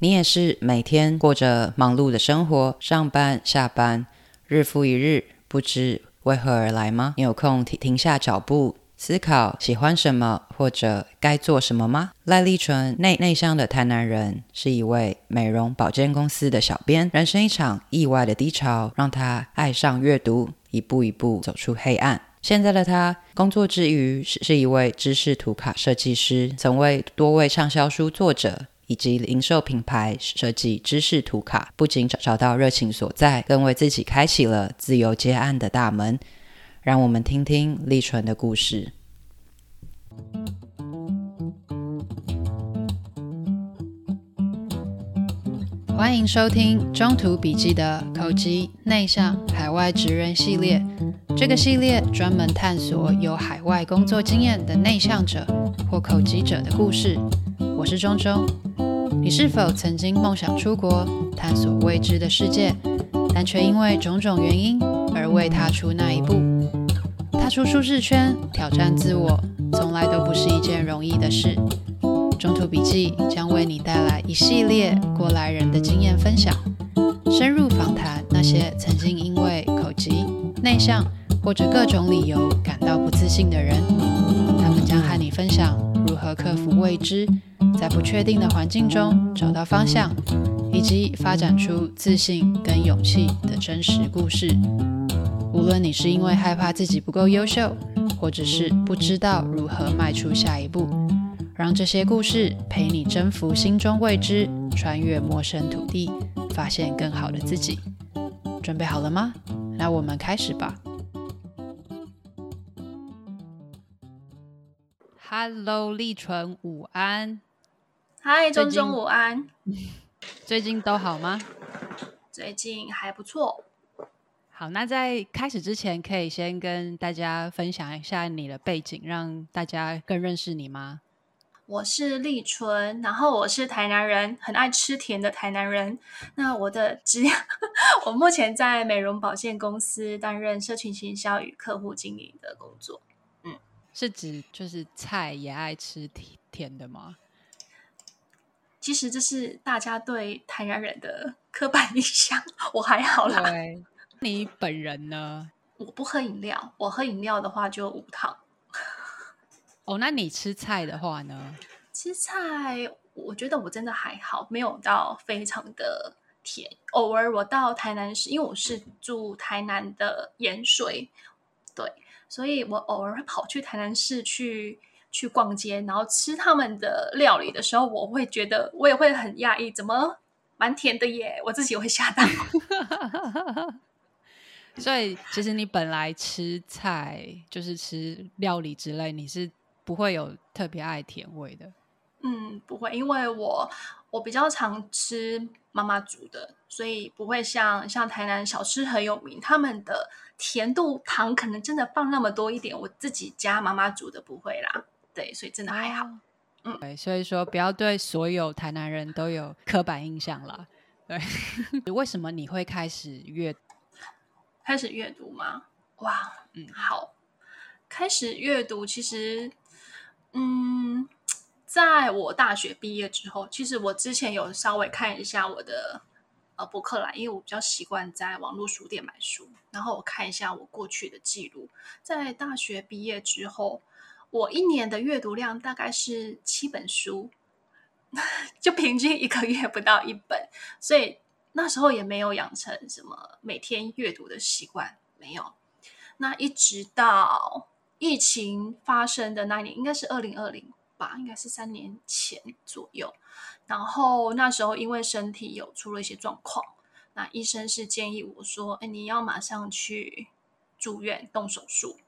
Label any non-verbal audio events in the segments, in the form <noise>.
你也是每天过着忙碌的生活，上班下班，日复一日，不知为何而来吗？你有空停停下脚步，思考喜欢什么或者该做什么吗？赖立纯，内内向的台南人，是一位美容保健公司的小编。人生一场意外的低潮，让他爱上阅读，一步一步走出黑暗。现在的他，工作之余是是一位知识图卡设计师，曾为多位畅销书作者以及零售品牌设计知识图卡。不仅找找到热情所在，更为自己开启了自由接案的大门。让我们听听立纯的故事。欢迎收听中途笔记的口吃内向海外职人系列。这个系列专门探索有海外工作经验的内向者或口吃者的故事。我是中中，你是否曾经梦想出国探索未知的世界，但却因为种种原因而未踏出那一步？踏出舒适圈，挑战自我，从来都不是一件容易的事。中途笔记将为你带来一系列过来人的经验分享，深入访谈那些曾经因为口疾、内向。或者各种理由感到不自信的人，他们将和你分享如何克服未知，在不确定的环境中找到方向，以及发展出自信跟勇气的真实故事。无论你是因为害怕自己不够优秀，或者是不知道如何迈出下一步，让这些故事陪你征服心中未知，穿越陌生土地，发现更好的自己。准备好了吗？那我们开始吧。Hello，立纯，午安。Hi，中中，午安。<laughs> 最近都好吗？最近还不错。好，那在开始之前，可以先跟大家分享一下你的背景，让大家更认识你吗？我是立春，然后我是台南人，很爱吃甜的台南人。那我的职业，<laughs> 我目前在美容保健公司担任社群行销与客户经营的工作。嗯是指就是菜也爱吃甜甜的吗？其实这是大家对台南人的刻板印象，我还好啦。对，你本人呢？<laughs> 我不喝饮料，我喝饮料的话就无糖。哦，那你吃菜的话呢？吃菜，我觉得我真的还好，没有到非常的甜。偶尔我到台南市，因为我是住台南的盐水，对。所以我偶尔会跑去台南市去去逛街，然后吃他们的料理的时候，我会觉得我也会很讶异，怎么蛮甜的耶？我自己也会吓到。<laughs> <laughs> 所以其实你本来吃菜就是吃料理之类，你是不会有特别爱甜味的。嗯，不会，因为我我比较常吃妈妈煮的，所以不会像像台南小吃很有名，他们的。甜度糖可能真的放那么多一点，我自己家妈妈煮的不会啦，对，所以真的还好。嗯，对，所以说不要对所有台南人都有刻板印象了。对，<laughs> 为什么你会开始阅开始阅读吗？哇，嗯，好，开始阅读，其实，嗯，在我大学毕业之后，其实我之前有稍微看一下我的。呃，博客来，因为我比较习惯在网络书店买书，然后我看一下我过去的记录。在大学毕业之后，我一年的阅读量大概是七本书，就平均一个月不到一本，所以那时候也没有养成什么每天阅读的习惯，没有。那一直到疫情发生的那年，应该是二零二零吧，应该是三年前左右。然后那时候因为身体有出了一些状况，那医生是建议我说：“哎，你要马上去住院动手术。”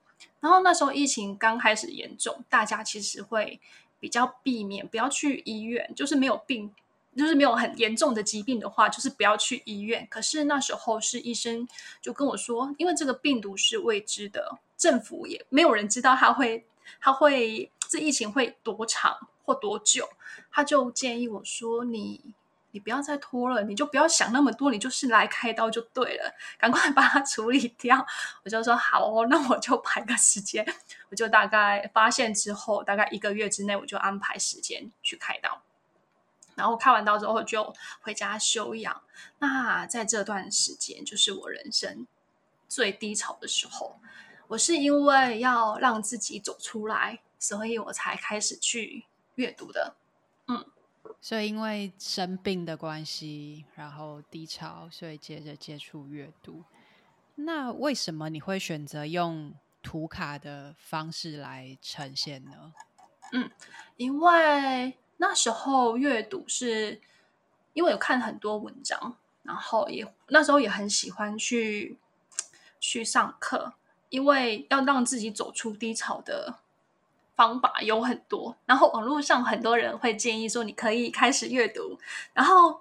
然后那时候疫情刚开始严重，大家其实会比较避免不要去医院，就是没有病，就是没有很严重的疾病的话，就是不要去医院。可是那时候是医生就跟我说，因为这个病毒是未知的，政府也没有人知道它会，它会这疫情会多长。或多久，他就建议我说：“你，你不要再拖了，你就不要想那么多，你就是来开刀就对了，赶快 <laughs> 把它处理掉。”我就说：“好哦，那我就排个时间。”我就大概发现之后，大概一个月之内，我就安排时间去开刀。然后开完刀之后就回家休养。那在这段时间，就是我人生最低潮的时候。我是因为要让自己走出来，所以我才开始去阅读的。嗯，所以因为生病的关系，然后低潮，所以接着接触阅读。那为什么你会选择用图卡的方式来呈现呢？嗯，因为那时候阅读是因为有看很多文章，然后也那时候也很喜欢去 <tsk> 去上课。因为要让自己走出低潮的方法有很多，然后网络上很多人会建议说，你可以开始阅读，然后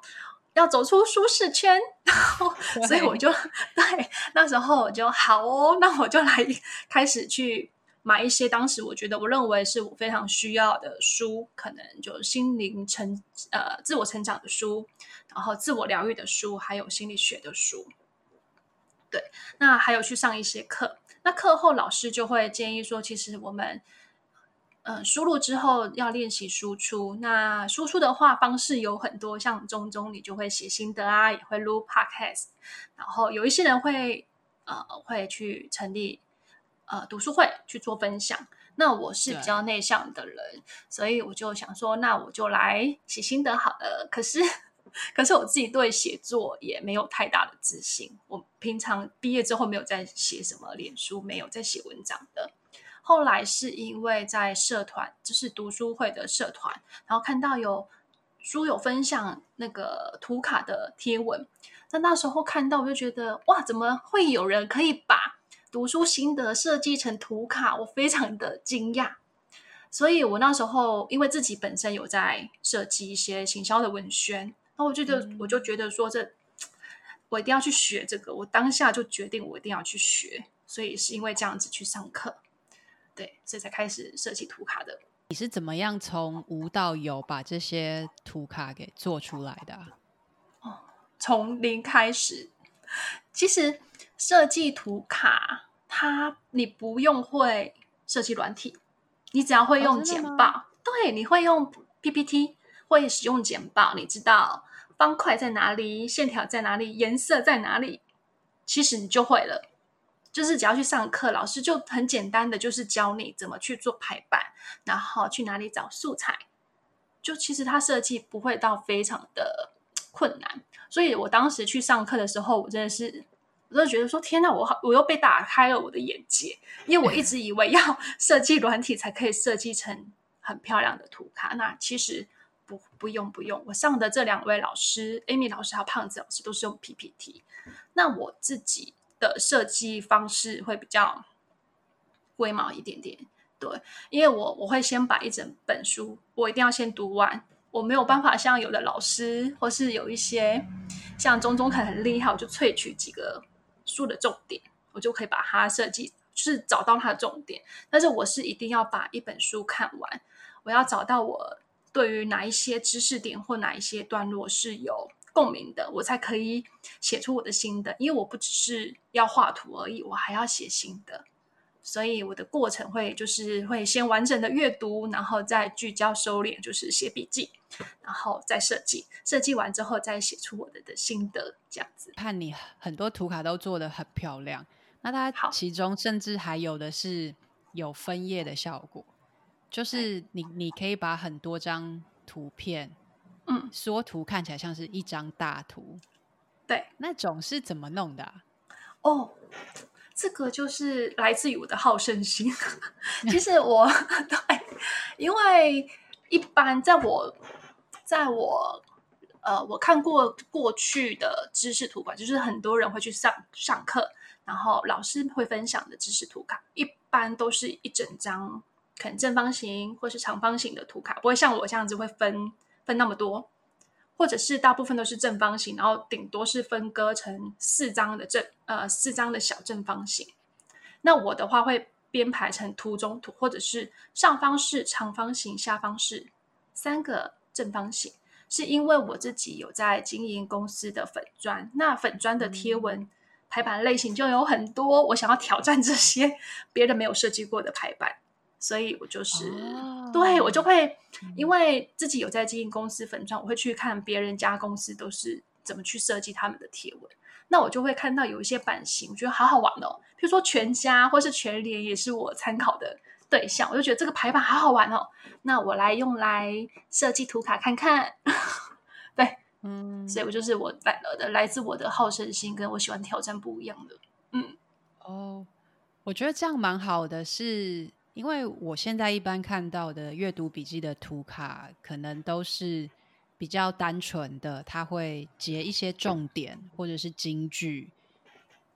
要走出舒适圈，<laughs> 然后所以我就 <laughs> 对那时候我就好哦，<laughs> 那我就来开始去买一些当时我觉得我认为是我非常需要的书，可能就心灵成呃自我成长的书，然后自我疗愈的书，还有心理学的书。对，那还有去上一些课。那课后老师就会建议说，其实我们，呃，输入之后要练习输出。那输出的话方式有很多，像中中你就会写心得啊，也会录 podcast。然后有一些人会，呃，会去成立呃读书会去做分享。那我是比较内向的人，所以我就想说，那我就来写心得好了。可是。可是我自己对写作也没有太大的自信。我平常毕业之后没有在写什么脸书，没有在写文章的。后来是因为在社团，就是读书会的社团，然后看到有书友分享那个图卡的贴文。那那时候看到，我就觉得哇，怎么会有人可以把读书心得设计成图卡？我非常的惊讶。所以我那时候因为自己本身有在设计一些行销的文宣。那我觉得，我就觉得说这，这我一定要去学这个。我当下就决定，我一定要去学。所以是因为这样子去上课，对，所以才开始设计图卡的。你是怎么样从无到有把这些图卡给做出来的？哦，从零开始。其实设计图卡，它你不用会设计软体，你只要会用简报，哦、对，你会用 PPT，会使用简报，你知道。方块在哪里？线条在哪里？颜色在哪里？其实你就会了。就是只要去上课，老师就很简单的，就是教你怎么去做排版，然后去哪里找素材。就其实它设计不会到非常的困难。所以我当时去上课的时候，我真的是，我真的觉得说，天哪，我好，我又被打开了我的眼界。因为我一直以为要 <laughs> 设计软体才可以设计成很漂亮的图卡，那其实。不，不用，不用。我上的这两位老师，Amy 老师还有胖子老师，都是用 PPT。那我自己的设计方式会比较龟毛一点点，对，因为我我会先把一整本书，我一定要先读完。我没有办法像有的老师，或是有一些像中中肯很厉害，我就萃取几个书的重点，我就可以把它设计，就是找到它的重点。但是我是一定要把一本书看完，我要找到我。对于哪一些知识点或哪一些段落是有共鸣的，我才可以写出我的心得。因为我不只是要画图而已，我还要写心得，所以我的过程会就是会先完整的阅读，然后再聚焦收敛，就是写笔记，然后再设计。设计完之后再写出我的的心得，这样子。看你很多图卡都做得很漂亮，那它其中甚至还有的是有分页的效果。就是你，你可以把很多张图片，嗯，缩图看起来像是一张大图，对，那种是怎么弄的啊？哦，这个就是来自于我的好胜心。<laughs> 其实我 <laughs> 对，因为一般在我在我呃，我看过过去的知识图卡，就是很多人会去上上课，然后老师会分享的知识图卡，一般都是一整张。可能正方形或是长方形的图卡，不会像我这样子会分分那么多，或者是大部分都是正方形，然后顶多是分割成四张的正呃四张的小正方形。那我的话会编排成图中图，或者是上方是长方形，下方是三个正方形，是因为我自己有在经营公司的粉砖，那粉砖的贴文排版类型就有很多，我想要挑战这些别人没有设计过的排版。所以我就是哦，对我就会因为自己有在经营公司粉钻，我会去看别人家公司都是怎么去设计他们的贴文。那我就会看到有一些版型，我觉得好好玩哦。比如说全家或是全联，也是我参考的对象。我就觉得这个排版好好玩哦。那我来用来设计图卡看看。对，嗯，所以我就是我来的，来自我的好胜心，跟我喜欢挑战不一样的。嗯，哦，我觉得这样蛮好的，是因为我现在一般看到的阅读笔记的图卡，可能都是。比较单纯的，他会截一些重点或者是金句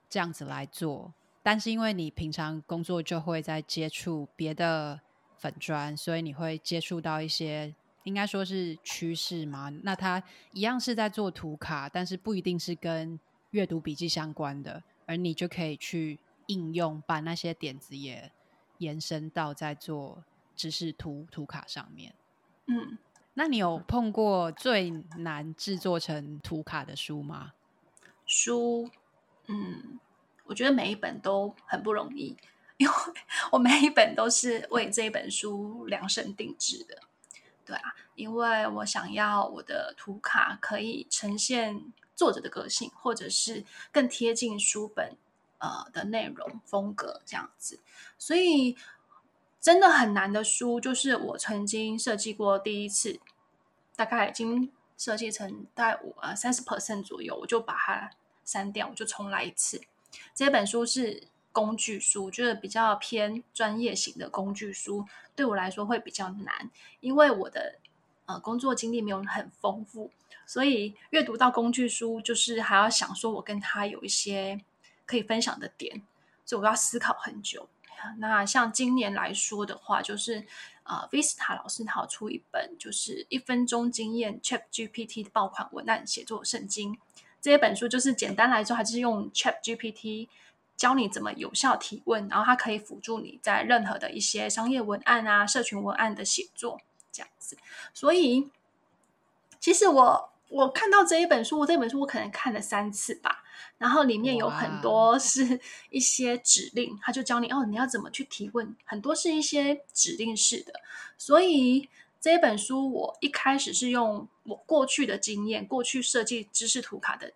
这样子来做。但是因为你平常工作就会在接触别的粉砖，所以你会接触到一些应该说是趋势嘛。那他一样是在做图卡，但是不一定是跟阅读笔记相关的，而你就可以去应用，把那些点子也延伸到在做知识图图卡上面。嗯。那你有碰过最难制作成图卡的书吗？书，嗯，我觉得每一本都很不容易，因为我每一本都是为这一本书量身定制的。对啊，因为我想要我的图卡可以呈现作者的个性，或者是更贴近书本呃的内容风格这样子，所以。真的很难的书，就是我曾经设计过第一次，大概已经设计成大概五呃三十 percent 左右，我就把它删掉，我就重来一次。这本书是工具书，就是比较偏专业型的工具书，对我来说会比较难，因为我的呃工作经历没有很丰富，所以阅读到工具书，就是还要想说我跟他有一些可以分享的点，所以我要思考很久。那像今年来说的话，就是呃，Vista 老师他出一本，就是一分钟经验 ChatGPT 爆款文案写作圣经。这一本书就是简单来说，还是用 ChatGPT 教你怎么有效提问，然后它可以辅助你在任何的一些商业文案啊、社群文案的写作这样子。所以，其实我我看到这一本书，我这本书我可能看了三次吧。然后里面有很多是一些指令，他就教你哦，你要怎么去提问，很多是一些指令式的。所以这一本书我一开始是用我过去的经验，过去设计知识图卡的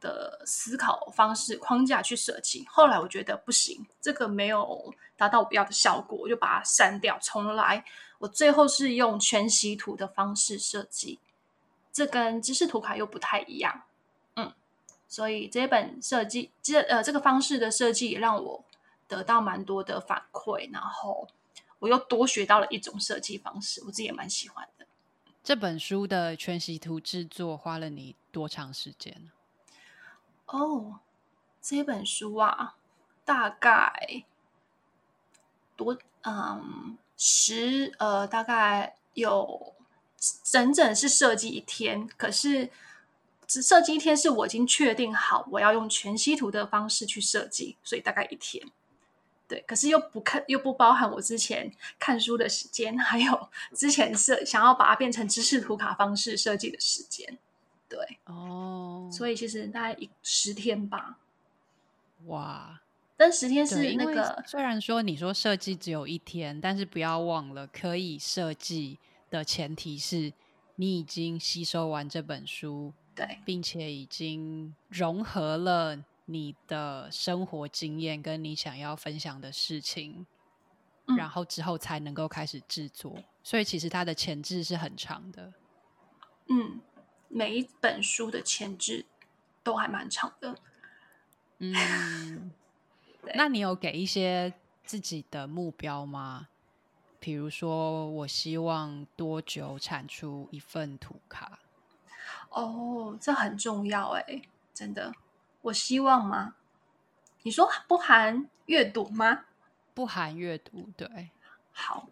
的思考方式框架去设计。后来我觉得不行，这个没有达到我要的效果，我就把它删掉，重来。我最后是用全息图的方式设计，这跟知识图卡又不太一样。所以这本设计，这呃这个方式的设计也让我得到蛮多的反馈，然后我又多学到了一种设计方式，我自己也蛮喜欢的。这本书的全息图制作花了你多长时间？哦，这本书啊，大概多嗯十呃大概有整整是设计一天，可是。只设计一天是我已经确定好我要用全息图的方式去设计，所以大概一天。对，可是又不看又不包含我之前看书的时间，还有 <laughs> 之前设想要把它变成知识图卡方式设计的时间。对，哦，所以其实大概一十天吧。哇，但十天是那个，虽然说你说设计只有一天，但是不要忘了，可以设计的前提是你已经吸收完这本书。对，并且已经融合了你的生活经验跟你想要分享的事情，嗯，然后之后才能够开始制作。所以其实它的前置是很长的。嗯，每一本书的前置都还蛮长的。<laughs> 嗯，那你有给一些自己的目标吗？比如说，我希望多久产出一份图卡？哦，这很重要哎，真的。我希望吗？你说不含阅读吗？不含阅读，对。好，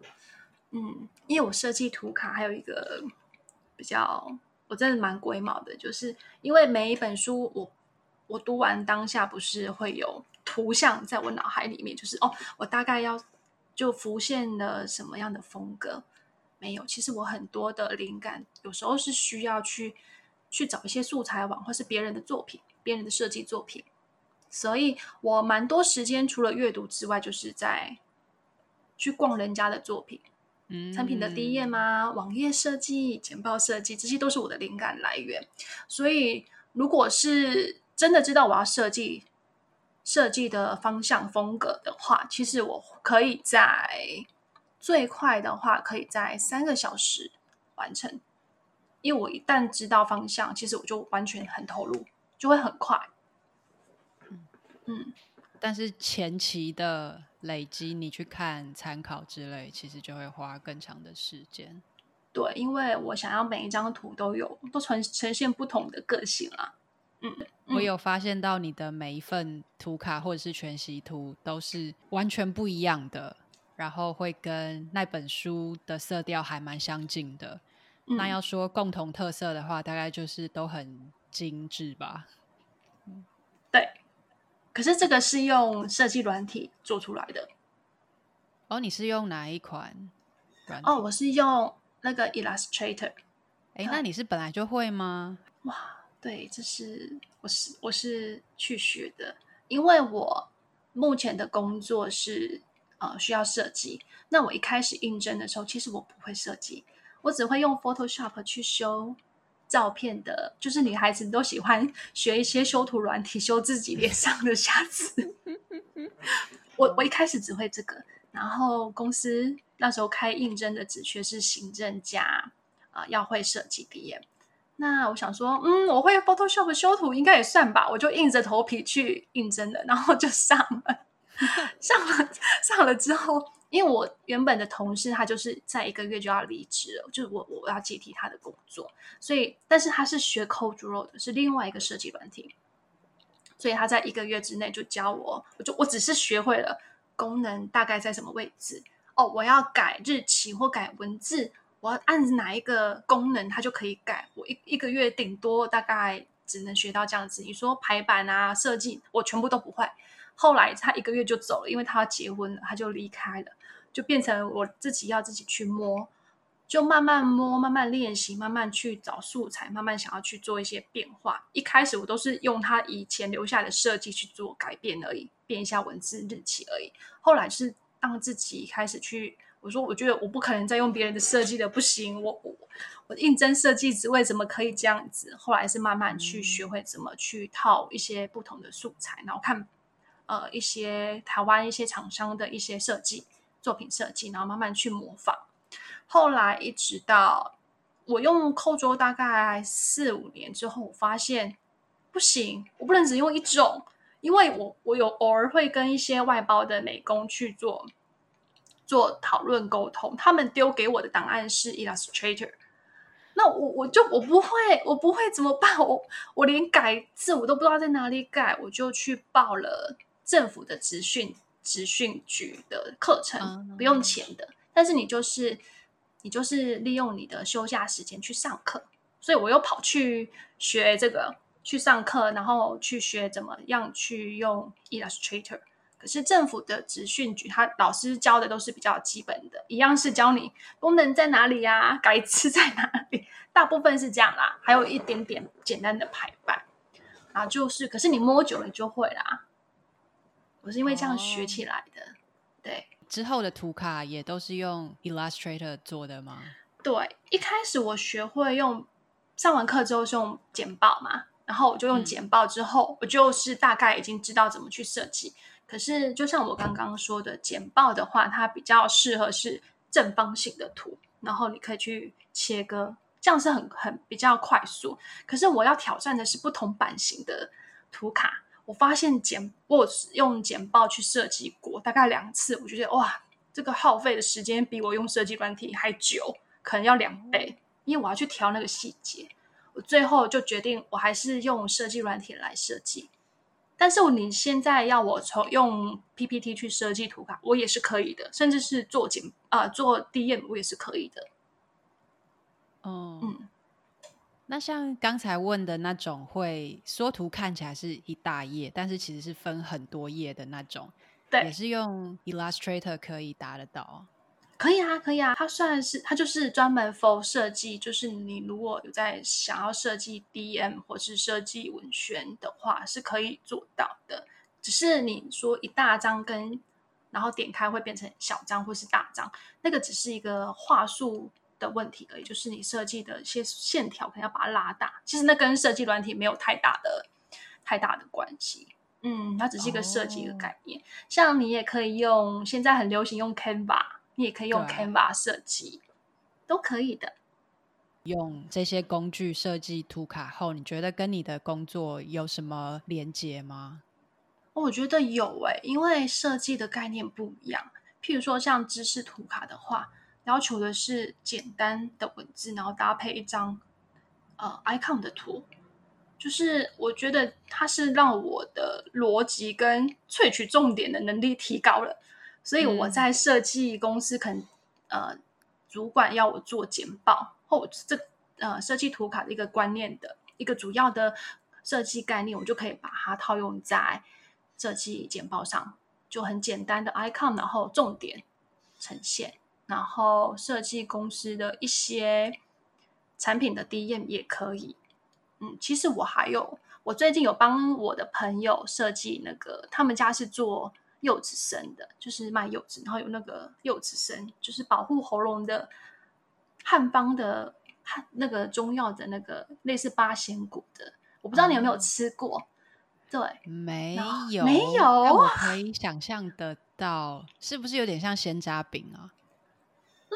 嗯，因为我设计图卡还有一个比较，我真的蛮龟毛的，就是因为每一本书我我读完当下不是会有图像在我脑海里面，就是哦，我大概要就浮现了什么样的风格？没有，其实我很多的灵感有时候是需要去。去找一些素材网，或是别人的作品、别人的设计作品，所以我蛮多时间除了阅读之外，就是在去逛人家的作品，嗯，产品的第一页吗，网页设计、简报设计，这些都是我的灵感来源。所以，如果是真的知道我要设计设计的方向风格的话，其实我可以在最快的话，可以在三个小时完成。因为我一旦知道方向，其实我就完全很投入，就会很快。嗯，但是前期的累积，你去看参考之类，其实就会花更长的时间。对，因为我想要每一张图都有，都呈呈现不同的个性啦。嗯，我有发现到你的每一份图卡或者是全息图都是完全不一样的，然后会跟那本书的色调还蛮相近的。嗯，那要说共同特色的话，大概就是都很精致吧。对。可是这个是用设计软体做出来的。哦，你是用哪一款软体？哦，我是用那个 Illustrator。哎，那你是本来就会吗？哇，对，这是我是我是去学的，因为我目前的工作是呃需要设计。那我一开始应征的时候，其实我不会设计，我只会用 Photoshop 去修。照片的，就是女孩子都喜欢学一些修图软体，修自己脸上的瑕疵。<laughs> 我我一开始只会这个，然后公司那时候开应征的职缺是行政加啊、要会设计 DM。那我想说，嗯，我会 Photoshop 修图应该也算吧，我就硬着头皮去应征了，然后就上了，<laughs> 上了上了之后。因为我原本的同事他就是在一个月就要离职了，就是我我要接替他的工作，所以但是他是学 CorelDRAW 的，是另外一个设计软体，所以他在一个月之内就教我，我就我只是学会了功能大概在什么位置哦，我要改日期或改文字，我要按哪一个功能他就可以改，我一一个月顶多大概只能学到这样子。你说排版啊设计，我全部都不会。后来他一个月就走了，因为他要结婚了，他就离开了。就变成我自己要自己去摸，就慢慢摸，慢慢练习，慢慢去找素材，慢慢想要去做一些变化。一开始我都是用他以前留下的设计去做改变而已，变一下文字日期而已。后来是当自己开始去，我说我觉得我不可能再用别人的设计的，不行，我我我应征设计职位怎么可以这样子？后来是慢慢去学会怎么去套一些不同的素材，然后看呃一些台湾一些厂商的一些设计。作品设计，然后慢慢去模仿。后来一直到我用扣桌大概四五年之后，我发现不行，我不能只用一种，因为我我有偶尔会跟一些外包的美工去做做讨论沟通，他们丢给我的档案是 Illustrator，那我我就我不会，我不会怎么办？我我连改字我都不知道在哪里改，我就去报了政府的职训。职训局的课程不用钱的，但是你就是你就是利用你的休假时间去上课，所以我又跑去学这个去上课，然后去学怎么样去用 Illustrator。可是政府的职训局，他老师教的都是比较基本的，一样是教你功能在哪里呀，改词在哪里，大部分是这样啦，还有一点点简单的排版啊，就是可是你摸久了你就会啦。我是因为这样学起来的，哦、对。之后的图卡也都是用 Illustrator 做的吗？对，一开始我学会用，上完课之后是用简报嘛，然后我就用简报之后，嗯、我就是大概已经知道怎么去设计。可是就像我刚刚说的，简报的话，它比较适合是正方形的图，然后你可以去切割，这样是很很比较快速。可是我要挑战的是不同版型的图卡。我发现简我用简报去设计过大概两次，我觉得哇，这个耗费的时间比我用设计软体还久，可能要两倍，因为我要去调那个细节。我最后就决定，我还是用设计软体来设计。但是你现在要我从用 PPT 去设计图卡，我也是可以的，甚至是做简啊、呃、做 DM 我也是可以的。哦，嗯。那像刚才问的那种，会缩图看起来是一大页，但是其实是分很多页的那种，对，也是用 Illustrator 可以达得到。可以啊，可以啊，它算是它就是专门 for 设计，就是你如果有在想要设计 DM 或是设计文宣的话，是可以做到的。只是你说一大张跟然后点开会变成小张或是大张，那个只是一个画术的问题而已，就是你设计的一些线条可能要把它拉大。其实那跟设计软体没有太大的太大的关系。嗯，它只是一个设计的概念。Oh. 像你也可以用，现在很流行用 Canva，你也可以用 Canva 设计，都可以的。用这些工具设计图卡后，你觉得跟你的工作有什么连接吗？我觉得有诶、欸，因为设计的概念不一样。譬如说，像知识图卡的话，要求的是简单的文字，然后搭配一张呃 icon 的图。就是我觉得它是让我的逻辑跟萃取重点的能力提高了，所以我在设计公司可能、嗯、呃主管要我做简报或这呃设计图卡的一个观念的一个主要的设计概念，我就可以把它套用在设计简报上，就很简单的 icon，然后重点呈现，然后设计公司的一些产品的 DM 也可以。嗯，其实我还有，我最近有帮我的朋友设计那个，他们家是做柚子参的，就是卖柚子，然后有那个柚子参，就是保护喉咙的汉方的汉那个中药的那个类似八仙果的，我不知道你有没有吃过？嗯、对，没有，没有，我可以想象得到，是不是有点像仙楂饼啊？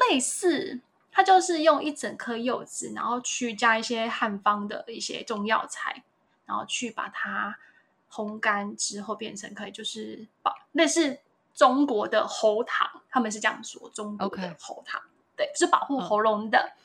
类似。它就是用一整颗柚子，然后去加一些汉方的一些中药材，然后去把它烘干之后变成可以就是保类似中国的喉糖，他们是这样说，中国的喉糖.对，是保护喉咙的。嗯、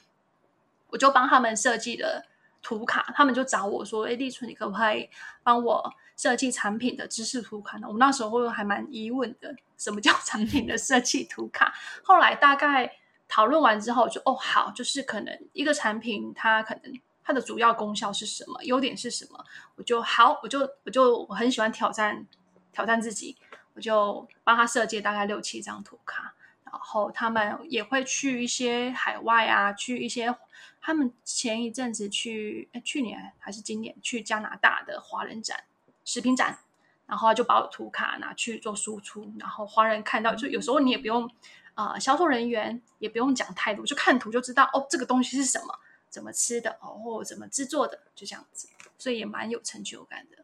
我就帮他们设计了图卡，他们就找我说：“哎，立春，你可不可以帮我设计产品的知识图卡呢？”我们那时候还蛮疑问的，什么叫产品的设计图卡？后来大概。讨论完之后就哦好，就是可能一个产品它可能它的主要功效是什么，优点是什么，我就好，我就我就我很喜欢挑战挑战自己，我就帮他设计大概六七张图卡，然后他们也会去一些海外啊，去一些他们前一阵子去，诶去年还是今年去加拿大的华人展食品展，然后就把我图卡拿去做输出，然后华人看到，就有时候你也不用。啊、呃，销售人员也不用讲太多，就看图就知道哦，这个东西是什么，怎么吃的哦，或怎么制作的，就这样子，所以也蛮有成就感的。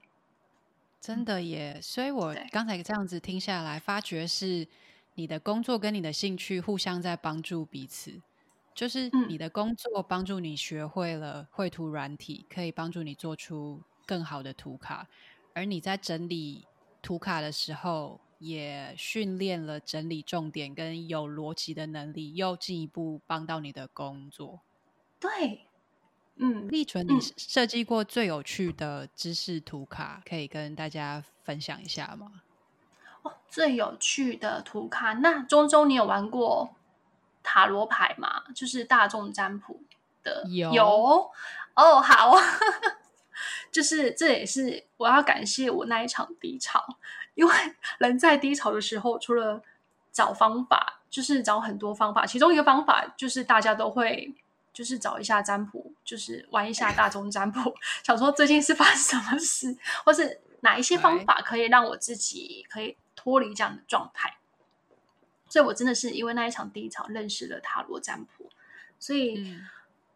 真的耶！所以我刚才这样子听下来，发觉是你的工作跟你的兴趣互相在帮助彼此，就是你的工作帮助你学会了绘图软体，可以帮助你做出更好的图卡，而你在整理图卡的时候。也训练了整理重点跟有逻辑的能力，又进一步帮到你的工作。对，嗯，立纯，你设计过最有趣的知识图卡，可以跟大家分享一下吗？哦，最有趣的图卡，那中中你有玩过塔罗牌吗？就是大众占卜的，有有哦，好，<laughs> 就是这也是我要感谢我那一场低潮。因为 <laughs> 人在低潮的时候，除了找方法，就是找很多方法。其中一个方法就是大家都会，就是找一下占卜，就是玩一下大众占卜，<laughs> 想说最近是发生什么事，或是哪一些方法可以让我自己可以脱离这样的状态。所以我真的是因为那一场低潮认识了塔罗占卜，所以，嗯、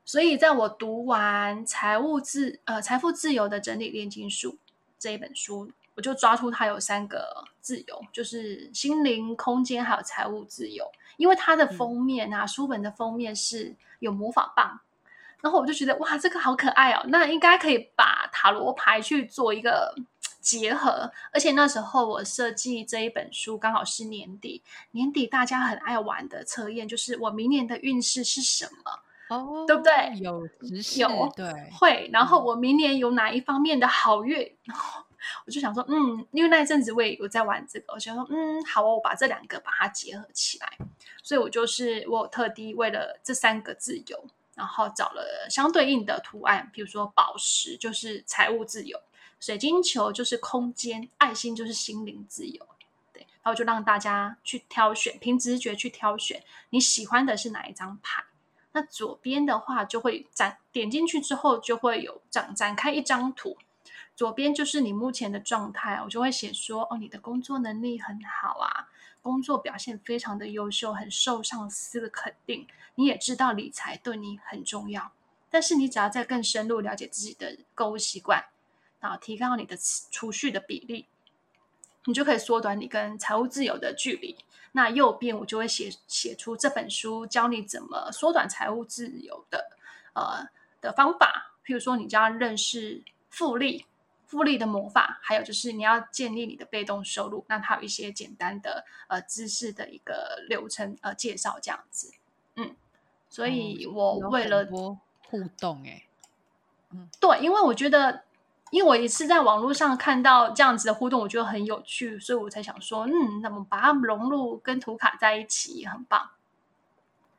所以在我读完财务自呃财富自由的整理炼金术这一本书。我就抓出它有三个自由，就是心灵、空间还有财务自由。因为它的封面啊，嗯、书本的封面是有魔法棒，然后我就觉得哇，这个好可爱哦，那应该可以把塔罗牌去做一个结合。而且那时候我设计这一本书刚好是年底，年底大家很爱玩的测验，就是我明年的运势是什么哦，对不对？有有对会，然后我明年有哪一方面的好运？然后我就想说，嗯，因为那一阵子我也有在玩这个，我想说，嗯，好哦，我把这两个把它结合起来。所以我就是我有特地为了这三个自由，然后找了相对应的图案，比如说宝石就是财务自由，水晶球就是空间，爱心就是心灵自由。对，然后就让大家去挑选，凭直觉去挑选你喜欢的是哪一张牌。那左边的话就会展，点进去之后就会有展展开一张图。左边就是你目前的状态，我就会写说，哦，你的工作能力很好啊，工作表现非常的优秀，很受上司的肯定，你也知道理财对你很重要，但是你只要再更深入了解自己的购物习惯，然后提高你的储蓄的比例，你就可以缩短你跟财务自由的距离。那右边我就会写写出这本书，教你怎么缩短财务自由的呃的方法。譬如说，你就要认识复利。复利的魔法，还有就是你要建立你的被动收入，那它有一些简单的呃知识的一个流程呃介绍这样子，嗯，所以我为了互动哎，嗯，对，因为我觉得，因为我也是在网络上看到这样子的互动，我觉得很有趣，所以我才想说，嗯，那么把它融入跟图卡在一起也很棒，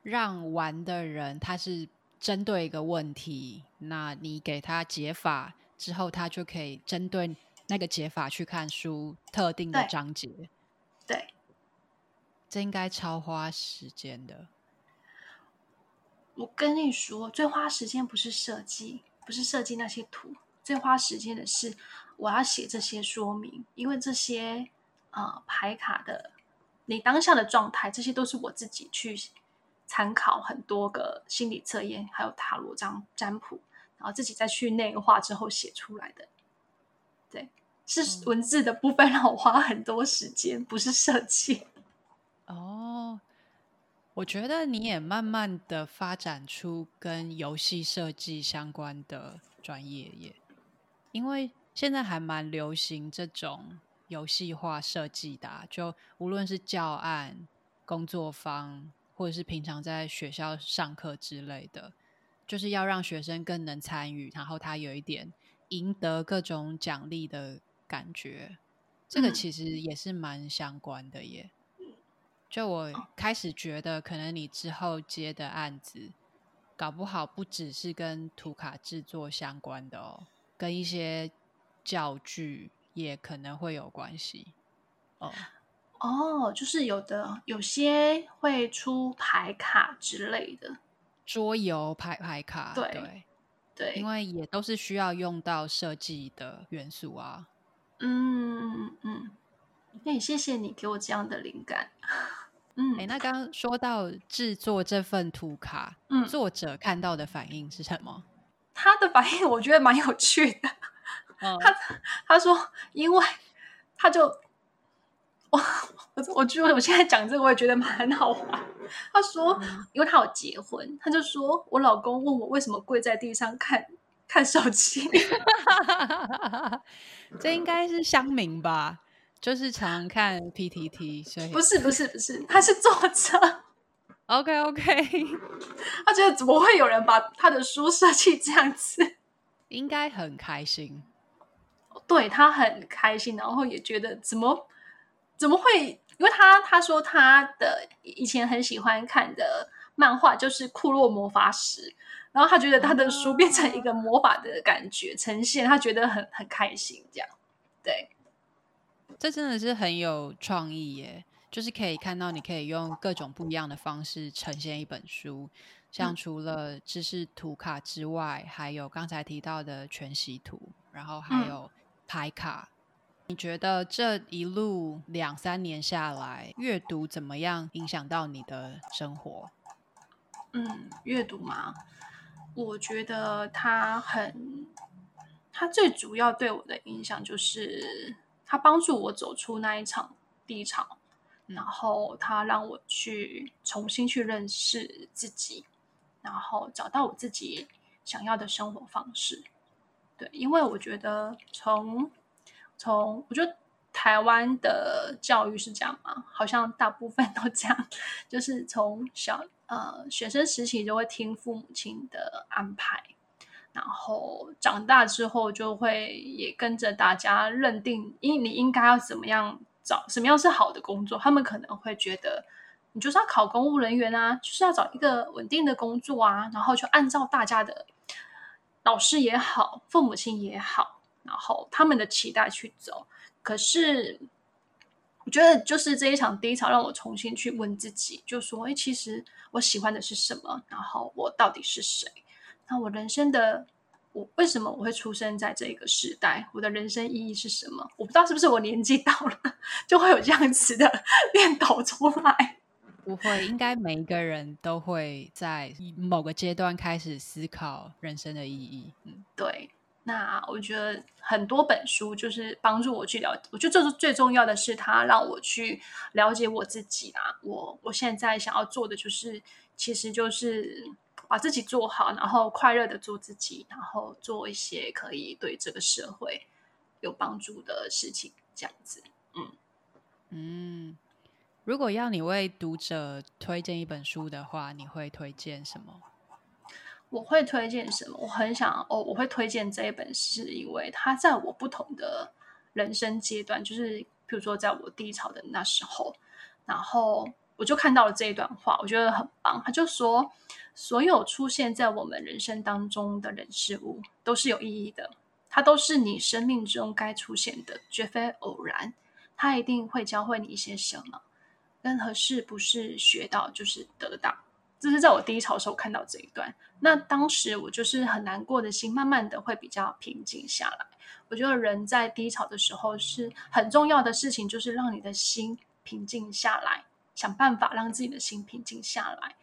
让玩的人他是针对一个问题，那你给他解法。之后，他就可以针对那个解法去看书特定的章节。对，对，这应该超花时间的。我跟你说，最花时间不是设计，不是设计那些图，最花时间的是我要写这些说明，因为这些呃牌卡的你当下的状态，这些都是我自己去参考很多个心理测验，还有塔罗占占卜。然后自己再去内化之后写出来的，对，是文字的部分让我花很多时间，不是设计。<laughs> 哦，我觉得你也慢慢的发展出跟游戏设计相关的专业耶，因为现在还蛮流行这种游戏化设计的啊，就无论是教案、工作坊，或者是平常在学校上课之类的。就是要让学生更能参与，然后他有一点赢得各种奖励的感觉，这个其实也是蛮相关的耶。就我开始觉得，可能你之后接的案子，搞不好不只是跟图卡制作相关的哦，跟一些教具也可能会有关系。哦哦，就是有的，有些会出牌卡之类的。桌游牌牌卡，对对，对，因为也都是需要用到设计的元素啊。嗯嗯嗯，那也谢谢你给我这样的灵感。嗯，哎，那刚刚说到制作这份图卡，嗯，作者看到的反应是什么？他的反应我觉得蛮有趣的。嗯，他他说，因为他就。<laughs> 我我觉得我现在讲这个，我也觉得蛮好玩。他说，因为他有结婚，他就说我老公问我为什么跪在地上看看手机。<laughs> 这应该是乡民吧？就是常看 PTT，所以不是不是不是，他是作者。OK OK，<laughs> 他觉得怎么会有人把他的书设计这样子？应该很开心。对，他很开心，然后也觉得怎么。怎么会？因为他他说他的以前很喜欢看的漫画就是《库洛魔法使》，然后他觉得他的书变成一个魔法的感觉呈现，他觉得很很开心。这样，对，这真的是很有创意耶！就是可以看到你可以用各种不一样的方式呈现一本书，像除了知识图卡之外，嗯、还有刚才提到的全息图，然后还有牌卡。嗯你觉得这一路两三年下来，阅读怎么样影响到你的生活？嗯，阅读嘛，我觉得它很，它最主要对我的影响就是它帮助我走出那一场低潮，嗯，然后它让我去重新去认识自己，然后找到我自己想要的生活方式。对，因为我觉得从从我觉得台湾的教育是这样吗？好像大部分都这样，就是从小呃学生时期就会听父母亲的安排，然后长大之后就会也跟着大家认定，因你应该要怎么样找什么样是好的工作，他们可能会觉得你就是要考公务人员啊，就是要找一个稳定的工作啊，然后就按照大家的老师也好，父母亲也好。然后他们的期待去走，可是我觉得就是这一场低潮让我重新去问自己，就说：哎，其实我喜欢的是什么？然后我到底是谁？那我人生的我为什么我会出生在这个时代？我的人生意义是什么？我不知道是不是我年纪到了，<laughs> 就会有这样子的念头出来。不会，应该每一个人都会在某个阶段开始思考人生的意义。嗯，对。那我觉得很多本书就是帮助我去了，我觉得这是最重要的是，它让我去了解我自己啊。我我现在想要做的就是，其实就是。把自己做好，然后快乐的做自己，然后做一些可以对这个社会有帮助的事情，这样子。嗯嗯，如果要你为读者推荐一本书的话，你会推荐什么？我会推荐什么？我很想哦，我会推荐这一本，是因为它在我不同的人生阶段，就是比如说在我低潮的那时候，然后我就看到了这一段话，我觉得很棒。他就说。所有出现在我们人生当中的人事物都是有意义的，它都是你生命中该出现的，绝非偶然。它一定会教会你一些什么。任何事不是学到就是得到。这是在我低潮的时候看到这一段，那当时我就是很难过的心，慢慢的会比较平静下来。我觉得人在低潮的时候是很重要的事情，就是让你的心平静下来，想办法让自己的心平静下来。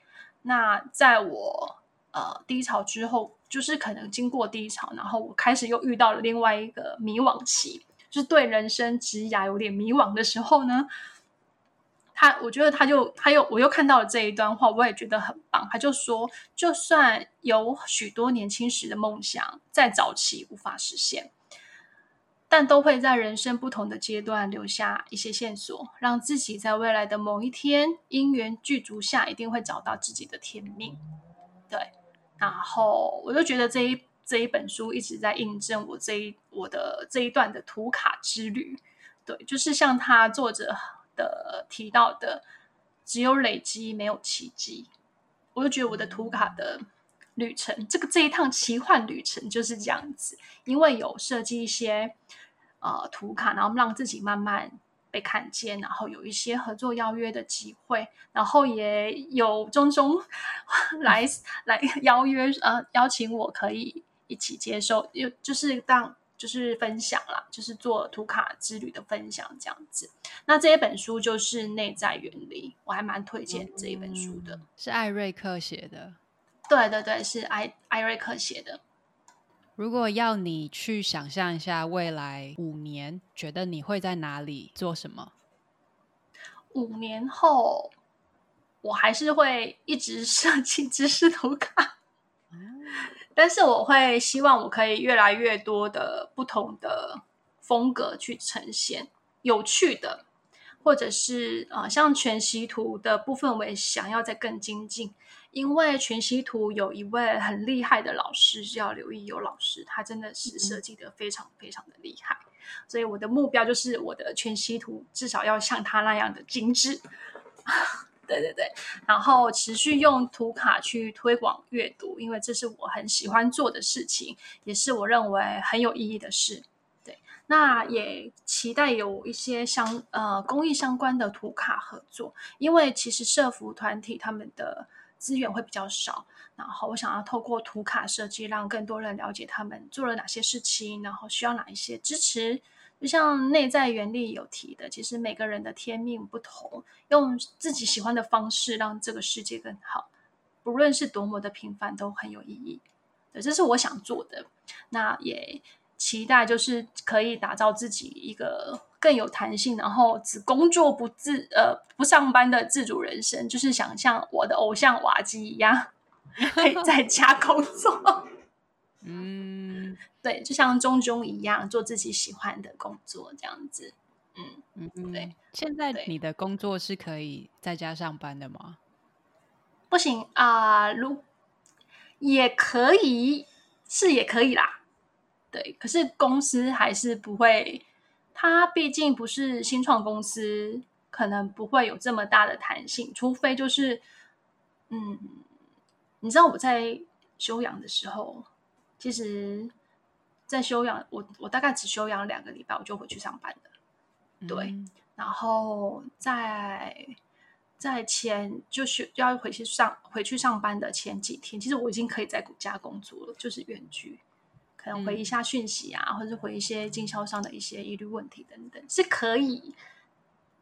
那在我呃低潮之后，就是可能经过低潮，然后我开始又遇到了另外一个迷惘期，就是对人生职涯有点迷惘的时候呢，他我觉得他就他又我又看到了这一段话，我也觉得很棒。他就说，就算有许多年轻时的梦想在早期无法实现。但都会在人生不同的阶段留下一些线索，让自己在未来的某一天因缘具足下，一定会找到自己的天命。对，然后我就觉得这一这一本书一直在印证我这一我的这一段的图卡之旅。对，就是像他作者的提到的，只有累积，没有奇迹。我就觉得我的图卡的旅程，这个这一趟奇幻旅程就是这样子，因为有设计一些。呃，图卡，然后让自己慢慢被看见，然后有一些合作邀约的机会，然后也有种种 <laughs> 来来邀约，呃，邀请我可以一起接受，又就是当就是分享啦，就是做图卡之旅的分享这样子。那这一本书就是内在原理，我还蛮推荐这一本书的，嗯，是艾瑞克写的。对对对，是艾艾瑞克写的。如果要你去想象一下未来五年，觉得你会在哪里做什么？五年后，我还是会一直设计知识图卡，嗯，但是我会希望我可以越来越多的不同的风格去呈现，有趣的，或者是呃，像全息图的部分，我也想要再更精进。因为全息图有一位很厉害的老师叫刘奕悠老师，他真的是设计的非常非常的厉害，所以我的目标就是我的全息图至少要像他那样的精致。对对对，然后持续用图卡去推广阅读，因为这是我很喜欢做的事情，也是我认为很有意义的事。对，那也期待有一些相呃公益相关的图卡合作，因为其实社福团体他们的。资源会比较少，然后我想要透过图卡设计，让更多人了解他们做了哪些事情，然后需要哪一些支持。就像内在原理有提的，其实每个人的天命不同，用自己喜欢的方式让这个世界更好，不论是多么的平凡，都很有意义。对，这是我想做的。那也期待就是可以打造自己一个。更有弹性，然后只工作不自呃不上班的自主人生，就是想像我的偶像瓦基一样，<laughs> 可以在家工作。<laughs> 嗯，对，就像中中一样，做自己喜欢的工作，这样子。嗯嗯，对。现在你的工作是可以在家上班的吗？不行啊，如、呃、也可以，是也可以啦。对，可是公司还是不会。它毕竟不是新创公司，可能不会有这么大的弹性，除非就是，嗯，你知道我在休养的时候，其实，在休养，我我大概只休养两个礼拜，我就回去上班了。嗯、对，然后在在前就是要回去上回去上班的前几天，其实我已经可以在家工作了，就是远距。可能回一下讯息啊，嗯、或者回一些经销商的一些疑虑问题等等，是可以。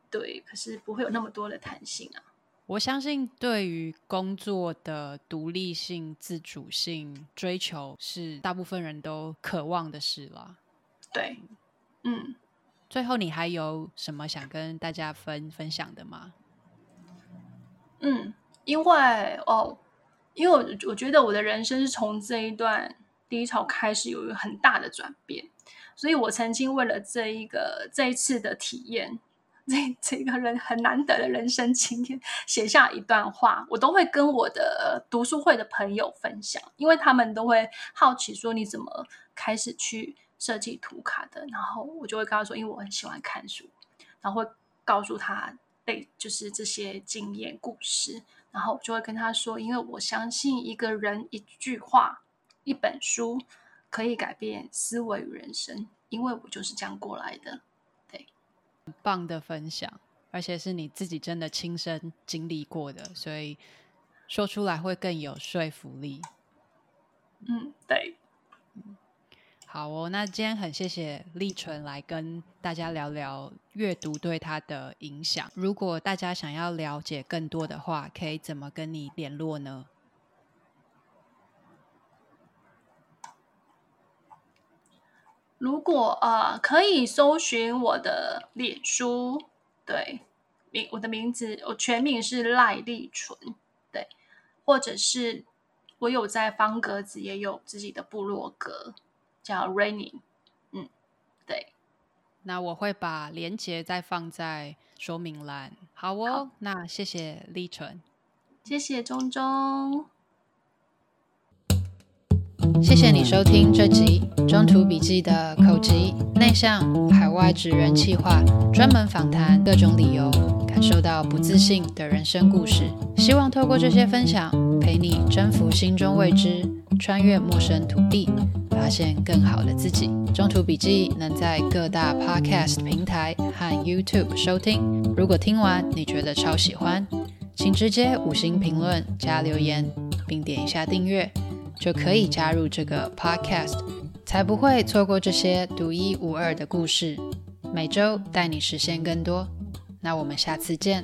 对，可是不会有那么多的弹性啊。我相信，对于工作的独立性、自主性追求，是大部分人都渴望的事了。对，嗯。最后，你还有什么想跟大家分分享的吗？嗯，因为哦，因为我我觉得我的人生是从这一段低潮开始有一个很大的转变，所以我曾经为了这一个这一次的体验，这这个人很难得的人生经验，写下一段话，我都会跟我的读书会的朋友分享，因为他们都会好奇说你怎么开始去。设计图卡的，然后我就会跟他说，因为我很喜欢看书，然后会告诉他对，就是这些经验故事，然后我就会跟他说，因为我相信一个人一句话、一本书可以改变思维与人生，因为我就是这样过来的。棒的分享，而且是你自己真的亲身经历过的，所以说出来会更有说服力。嗯，对。好哦，那今天很谢谢立纯来跟大家聊聊阅读对他的影响。如果大家想要了解更多的话，可以怎么跟你联络呢？如果呃，可以搜寻我的脸书，对，名我的名字，我全名是赖立纯，对，或者是我有在方格子也有自己的部落格。叫 Raining，嗯，对，那我会把链接再放在说明栏。好哦，好，那谢谢立纯，谢谢中中，谢谢你收听这集中途笔记的口吃内向海外职人企划，专门访谈各种理由感受到不自信的人生故事。希望透过这些分享，陪你征服心中未知，穿越陌生土地。发现更好的自己。中途笔记能在各大 Podcast 平台和 YouTube 收听。如果听完你觉得超喜欢，请直接五星评论加留言，并点一下订阅，就可以加入这个 Podcast，才不会错过这些独一无二的故事。每周带你实现更多。那我们下次见。